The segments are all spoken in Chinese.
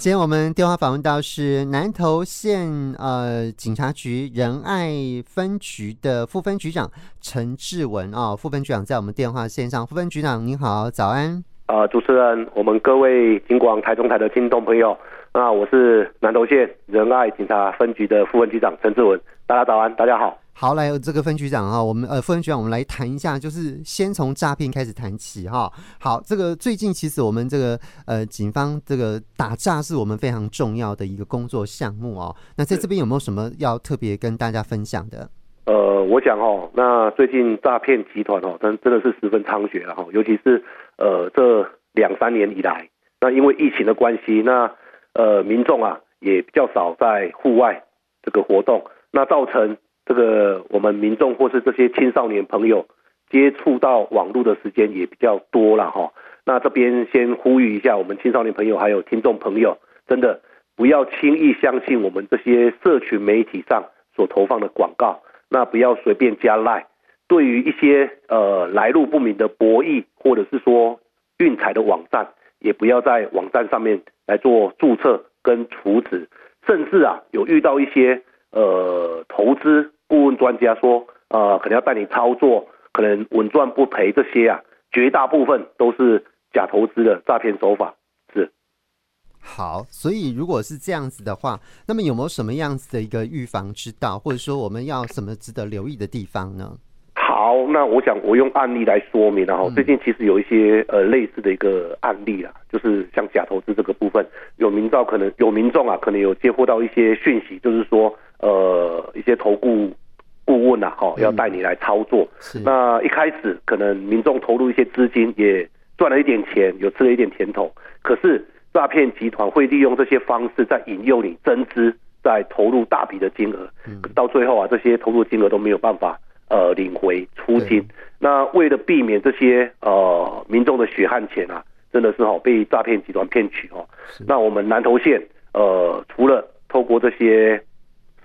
今天我们电话访问到是南投县呃警察局仁爱分局的副分局长陈志文啊、哦，副分局长在我们电话线上，副分局长您好，早安。呃，主持人，我们各位警广台中台的听众朋友，那我是南投县仁爱警察分局的副分局长陈志文，大家早安，大家好。好，来这个分局长哈，我们呃分局长，我们来谈一下，就是先从诈骗开始谈起哈。好，这个最近其实我们这个呃警方这个打诈是我们非常重要的一个工作项目哦。那在这边有没有什么要特别跟大家分享的？呃，我讲哦，那最近诈骗集团哦，真真的是十分猖獗了哈，尤其是呃这两三年以来，那因为疫情的关系，那呃民众啊也比较少在户外这个活动，那造成。这个我们民众或是这些青少年朋友接触到网络的时间也比较多了哈。那这边先呼吁一下我们青少年朋友还有听众朋友，真的不要轻易相信我们这些社群媒体上所投放的广告，那不要随便加赖。对于一些呃来路不明的博弈或者是说运彩的网站，也不要在网站上面来做注册跟储值，甚至啊有遇到一些呃投资。顾问专家说，呃，可能要带你操作，可能稳赚不赔，这些啊，绝大部分都是假投资的诈骗手法。是，好，所以如果是这样子的话，那么有没有什么样子的一个预防之道，或者说我们要什么值得留意的地方呢？好，那我想我用案例来说明，然后最近其实有一些呃类似的一个案例啊，就是像假投资这个部分，有民众可能有民众啊，可能有接获到一些讯息，就是说。呃，一些投顾顾问呐、啊，哈，要带你来操作。是。那一开始可能民众投入一些资金，也赚了一点钱，有吃了一点甜头。可是诈骗集团会利用这些方式，在引诱你增资，在投入大笔的金额。嗯。到最后啊，这些投入金额都没有办法呃领回出金。那为了避免这些呃民众的血汗钱啊，真的是哈被诈骗集团骗取哦。那我们南投县呃，除了透过这些。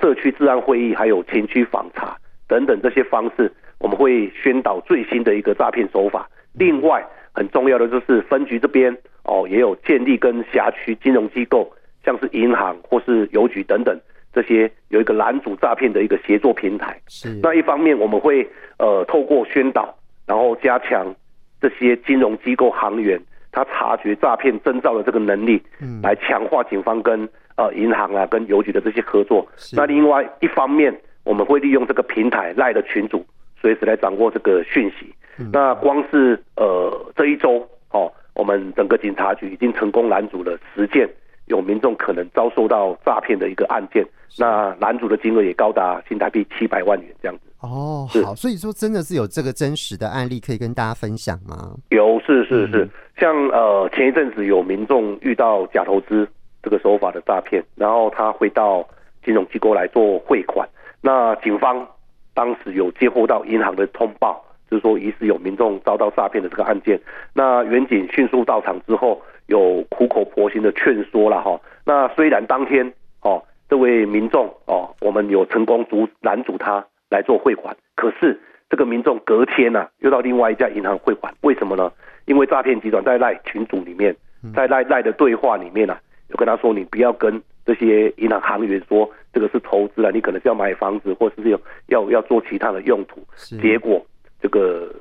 社区治安会议，还有前区访查等等这些方式，我们会宣导最新的一个诈骗手法。另外，很重要的就是分局这边哦，也有建立跟辖区金融机构，像是银行或是邮局等等这些有一个拦阻诈骗的一个协作平台。是。那一方面，我们会呃透过宣导，然后加强这些金融机构行员他察觉诈骗征兆的这个能力，嗯，来强化警方跟。呃，银行啊，跟邮局的这些合作。那另外一方面，我们会利用这个平台赖的群组，随时来掌握这个讯息。嗯、那光是呃这一周哦，我们整个警察局已经成功拦阻了十件有民众可能遭受到诈骗的一个案件。那拦阻的金额也高达新台币七百万元这样子。哦，好，所以说真的是有这个真实的案例可以跟大家分享吗？有，是是是，嗯、像呃前一阵子有民众遇到假投资。这个手法的诈骗，然后他会到金融机构来做汇款。那警方当时有接获到银行的通报，就是说疑似有民众遭到诈骗的这个案件。那员警迅速到场之后，有苦口婆心的劝说了哈。那虽然当天哦，这位民众哦，我们有成功阻拦阻他来做汇款，可是这个民众隔天呢、啊，又到另外一家银行汇款，为什么呢？因为诈骗集团在赖群组里面，在赖赖的对话里面呢、啊。就跟他说，你不要跟这些银行行员说这个是投资了，你可能是要买房子，或者是要要要做其他的用途。结果这个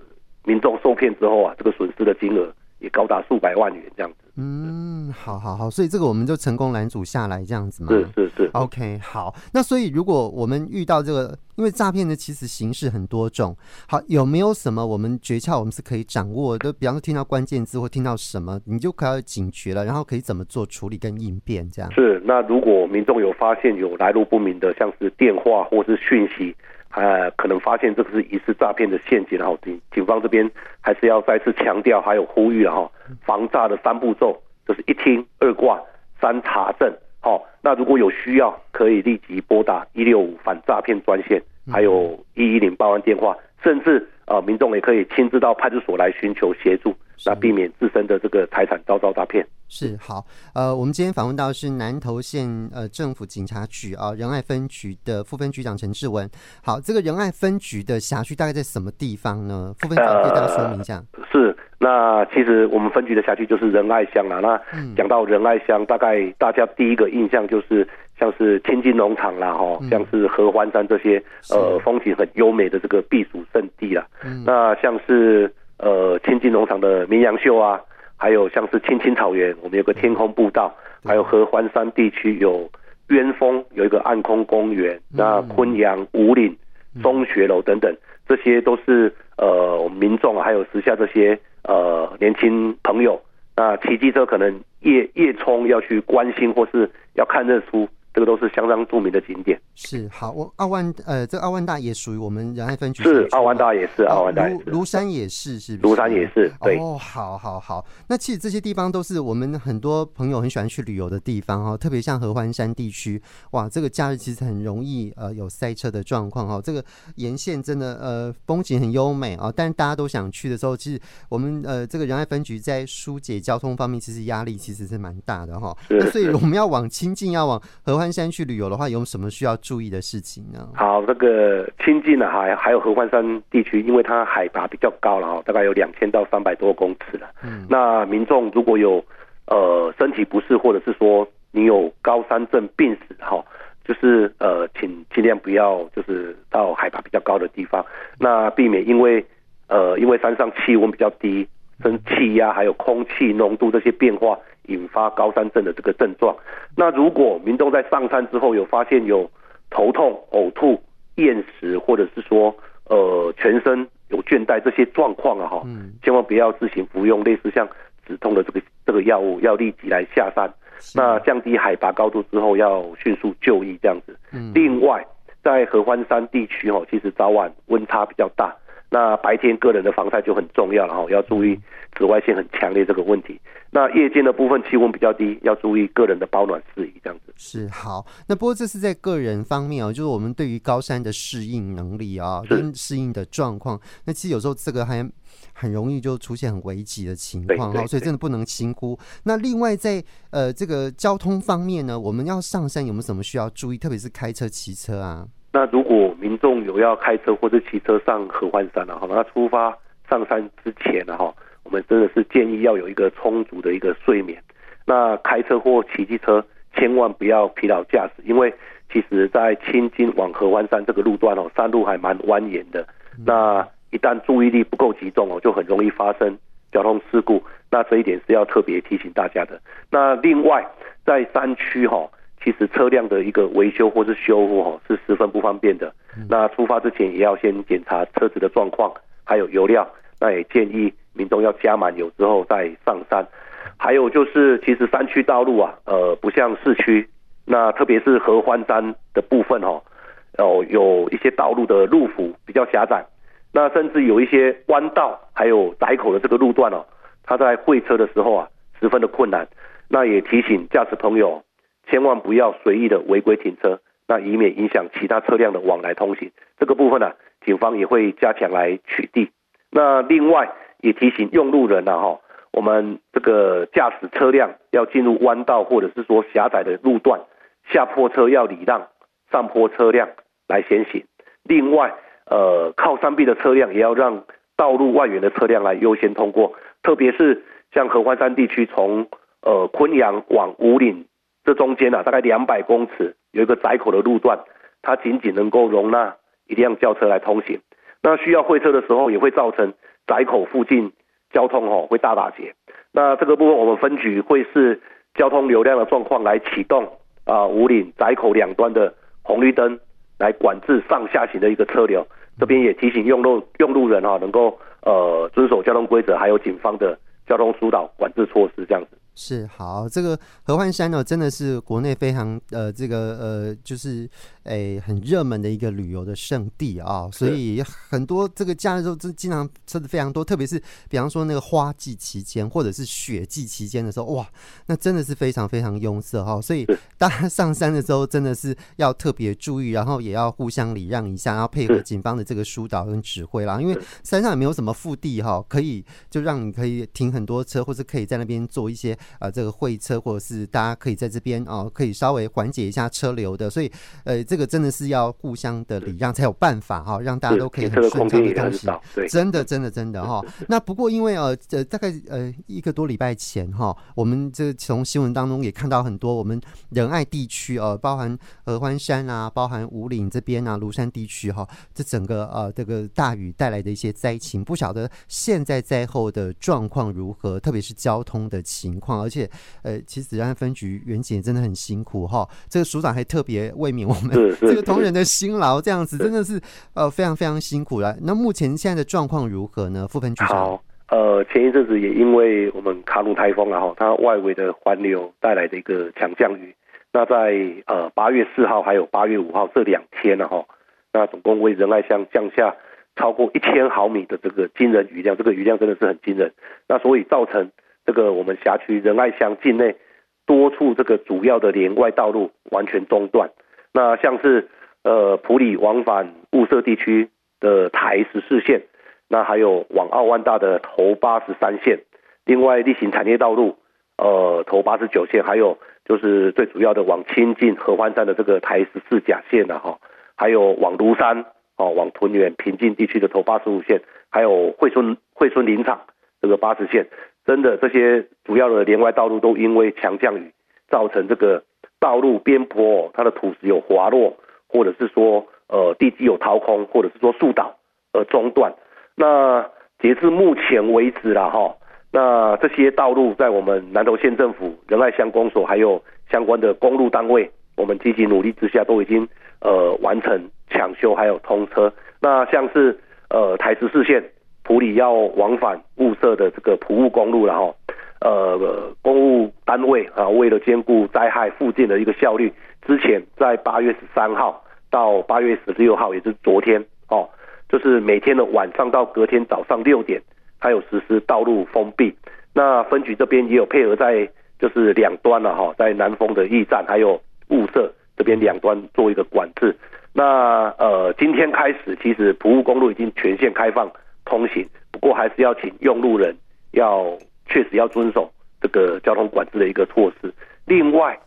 民众受骗之后啊，这个损失的金额也高达数百万元这样子。嗯，好好好，所以这个我们就成功拦阻下来这样子嘛。是是是。OK，好。那所以如果我们遇到这个，因为诈骗呢其实形式很多种，好，有没有什么我们诀窍我们是可以掌握的？比方说听到关键字或听到什么，你就可要警觉了，然后可以怎么做处理跟应变这样？是。那如果民众有发现有来路不明的，像是电话或是讯息，呃，可能发现这个是疑似诈骗的陷阱，然后警警方这边还是要再次强调，还有呼吁哈。防诈的三步骤就是一听、二挂、三查证。好，那如果有需要，可以立即拨打一六五反诈骗专线，还有一一零报案电话，甚至呃，民众也可以亲自到派出所来寻求协助，那避免自身的这个财产遭到诈骗。是好，呃，我们今天访问到的是南投县呃政府警察局啊仁爱分局的副分局长陈志文。好，这个仁爱分局的辖区大概在什么地方呢？副分局长可以大家说明一下。呃、是。那其实我们分局的辖区就是仁爱乡啦。那讲到仁爱乡，大概大家第一个印象就是像是天津农场啦，哈，像是合欢山这些呃风景很优美的这个避暑胜地啦。那像是呃清境农场的绵羊秀啊，还有像是青青草原，我们有个天空步道，还有合欢山地区有鸢峰，有一个暗空公园，那昆阳五岭中学楼等等，这些都是呃我们民众啊，还有时下这些。呃，年轻朋友，那骑机车可能夜夜冲要去关心，或是要看日出。这个都是相当著名的景点。是好，我奥万呃，这奥万大也属于我们仁爱分局。是奥万大也是，奥万大也是。庐山也是，是不是？庐山也是，对。哦，好好好。那其实这些地方都是我们很多朋友很喜欢去旅游的地方哈，特别像合欢山地区，哇，这个假日其实很容易呃有塞车的状况哈。这个沿线真的呃风景很优美啊，但是大家都想去的时候，其实我们呃这个仁爱分局在疏解交通方面，其实压力其实是蛮大的哈。那所以我们要往亲近，要往合欢。合欢山去旅游的话，有什么需要注意的事情呢？好，这个清境呢，还还有合欢山地区，因为它海拔比较高了哈，大概有两千到三百多公尺了。嗯，那民众如果有呃身体不适，或者是说你有高山症病史哈，就是呃，请尽量不要就是到海拔比较高的地方，那避免因为呃因为山上气温比较低，跟气压还有空气浓度这些变化。引发高山症的这个症状。那如果民众在上山之后有发现有头痛、呕吐、厌食，或者是说呃全身有倦怠这些状况啊，哈，千万不要自行服用类似像止痛的这个这个药物，要立即来下山。那降低海拔高度之后，要迅速就医这样子。另外，在合欢山地区哈，其实早晚温差比较大。那白天个人的防晒就很重要了哈，要注意紫外线很强烈这个问题。那夜间的部分气温比较低，要注意个人的保暖事宜这样子。是好，那不过这是在个人方面哦，就是我们对于高山的适应能力啊，跟适应的状况。那其实有时候这个还很容易就出现很危急的情况哈，所以真的不能轻忽。那另外在呃这个交通方面呢，我们要上山有没有什么需要注意？特别是开车、骑车啊。那如果民众有要开车或者骑车上合欢山了哈，那出发上山之前呢哈，我们真的是建议要有一个充足的一个睡眠。那开车或骑机车千万不要疲劳驾驶，因为其实在青金往合欢山这个路段哦，山路还蛮蜿蜒的。那一旦注意力不够集中哦，就很容易发生交通事故。那这一点是要特别提醒大家的。那另外在山区哈。其实车辆的一个维修或是修复哦是十分不方便的。那出发之前也要先检查车子的状况，还有油量。那也建议民众要加满油之后再上山。还有就是，其实山区道路啊，呃，不像市区。那特别是合欢山的部分哈，哦，有一些道路的路幅比较狭窄。那甚至有一些弯道，还有窄口的这个路段哦，它在会车的时候啊，十分的困难。那也提醒驾驶朋友。千万不要随意的违规停车，那以免影响其他车辆的往来通行。这个部分呢、啊，警方也会加强来取缔。那另外也提醒用路人呐，哈，我们这个驾驶车辆要进入弯道或者是说狭窄的路段，下坡车要礼让上坡车辆来先行。另外，呃，靠山壁的车辆也要让道路外缘的车辆来优先通过，特别是像合欢山地区，从呃昆阳往武岭。这中间啊，大概两百公尺有一个窄口的路段，它仅仅能够容纳一辆轿车来通行。那需要会车的时候，也会造成窄口附近交通哦会大打结。那这个部分我们分局会是交通流量的状况来启动啊五岭窄口两端的红绿灯来管制上下行的一个车流。这边也提醒用路用路人哈、能够呃遵守交通规则，还有警方的交通疏导管制措施这样子。是好，这个合欢山呢，真的是国内非常呃，这个呃，就是诶很热门的一个旅游的圣地啊，所以很多这个假日都经常车子非常多，特别是比方说那个花季期间或者是雪季期间的时候，哇，那真的是非常非常拥塞哈，所以大家 上山的时候真的是要特别注意，然后也要互相礼让一下，然后配合警方的这个疏导跟指挥啦，因为山上也没有什么腹地哈，可以就让你可以停很多车，或者可以在那边做一些。啊，这个会车或者是大家可以在这边啊，可以稍微缓解一下车流的，所以呃，这这个真的是要互相的礼让才有办法哈，让大家都可以很顺畅的东西。对，真的真的真的哈。那不过因为呃呃大概呃一个多礼拜前哈，我们这从新闻当中也看到很多我们仁爱地区呃，包含合欢山啊，包含五岭这边啊，庐山地区哈，这整个呃这个大雨带来的一些灾情，不晓得现在灾后的状况如何，特别是交通的情况，而且呃其实仁安分局员警真的很辛苦哈，这个署长还特别为免我们这个同仁的辛劳，这样子真的是呃非常非常辛苦了。那目前现在的状况如何呢？副分局长。好，呃，前一阵子也因为我们卡努台风啊，哈，它外围的环流带来的一个强降雨。那在呃八月四号还有八月五号这两天呢，哈，那总共为仁爱乡降下超过一千毫米的这个惊人雨量，这个雨量真的是很惊人。那所以造成这个我们辖区仁爱乡境内多处这个主要的连外道路完全中断。那像是呃埔里往返雾社地区的台十四线，那还有往澳万大的头八十三线，另外例行产业道路呃头八十九线，还有就是最主要的往清境合欢山的这个台十四甲线的哈，还有往庐山哦往屯园平静地区的头八十五线，还有惠春惠春林场这个八十线，真的这些主要的连外道路都因为强降雨造成这个。道路边坡，它的土石有滑落，或者是说，呃，地基有掏空，或者是说树倒而中断。那截至目前为止啦，哈，那这些道路在我们南投县政府仁爱乡公所还有相关的公路单位，我们积极努力之下，都已经呃完成抢修还有通车。那像是呃台十四线埔里要往返雾社的这个埔雾公路，然后。呃，公务单位啊，为了兼顾灾害附近的一个效率，之前在八月十三号到八月十六号，也就是昨天哦，就是每天的晚上到隔天早上六点，还有实施道路封闭。那分局这边也有配合在就是两端了哈，在南丰的驿站还有雾社这边两端做一个管制。那呃，今天开始，其实埔雾公路已经全线开放通行，不过还是要请用路人要。确实要遵守这个交通管制的一个措施。另外，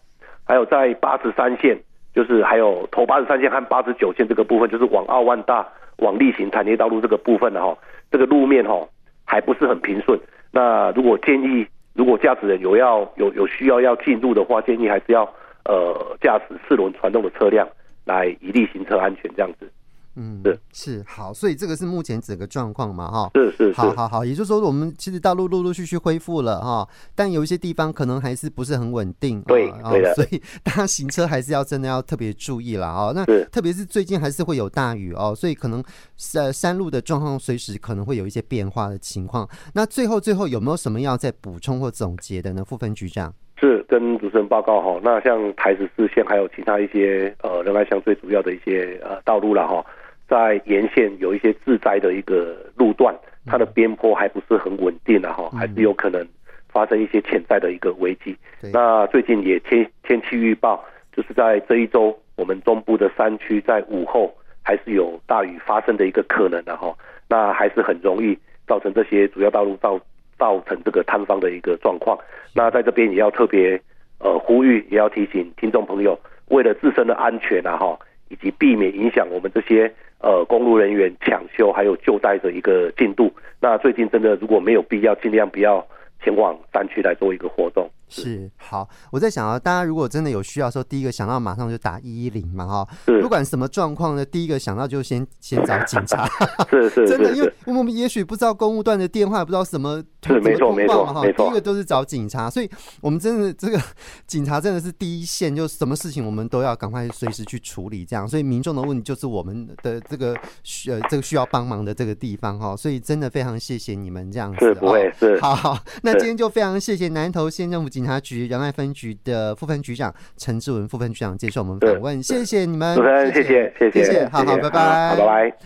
还有在八十三线，就是还有头八十三线和八十九线这个部分，就是往澳万大、往例行产业道路这个部分的哈，这个路面哈还不是很平顺。那如果建议，如果驾驶人有要有有需要要进入的话，建议还是要呃驾驶四轮传动的车辆来以利行车安全这样子。嗯，是是好，所以这个是目前整个状况嘛，哈，是是，是，好好好，也就是说，我们其实道路陆陆续续恢复了哈，但有一些地方可能还是不是很稳定，对，对的，所以大家行车还是要真的要特别注意了哦。那特别是最近还是会有大雨哦，所以可能呃山路的状况随时可能会有一些变化的情况。那最后最后有没有什么要再补充或总结的呢？副分局长是跟主持人报告哈，那像台十四线还有其他一些呃仁爱乡最主要的一些呃道路了哈。在沿线有一些自灾的一个路段，它的边坡还不是很稳定的哈，还是有可能发生一些潜在的一个危机。那最近也天天气预报，就是在这一周，我们中部的山区在午后还是有大雨发生的一个可能的哈。那还是很容易造成这些主要道路造造成这个塌方的一个状况。那在这边也要特别呃呼吁，也要提醒听众朋友，为了自身的安全啊哈，以及避免影响我们这些。呃，公路人员抢修还有救灾的一个进度。那最近真的如果没有必要，尽量不要前往山区来做一个活动。是好，我在想啊，大家如果真的有需要的时候，第一个想到马上就打一一零嘛，哈，不管什么状况呢，第一个想到就先先找警察，是是，是，真的，因为我们也许不知道公务段的电话，不知道什么是没错没错哈，第一个都是找警察，所以我们真的这个 警察真的是第一线，就什么事情我们都要赶快随时去处理，这样，所以民众的问题就是我们的这个需呃这个需要帮忙的这个地方哈，所以真的非常谢谢你们这样子，是不会是。好，好，那今天就非常谢谢南投县政府警察局仁爱分局的副分局长陈志文副分局长接受我们访问，谢谢你们，主持人谢谢谢谢，谢谢，好好，拜拜，拜拜。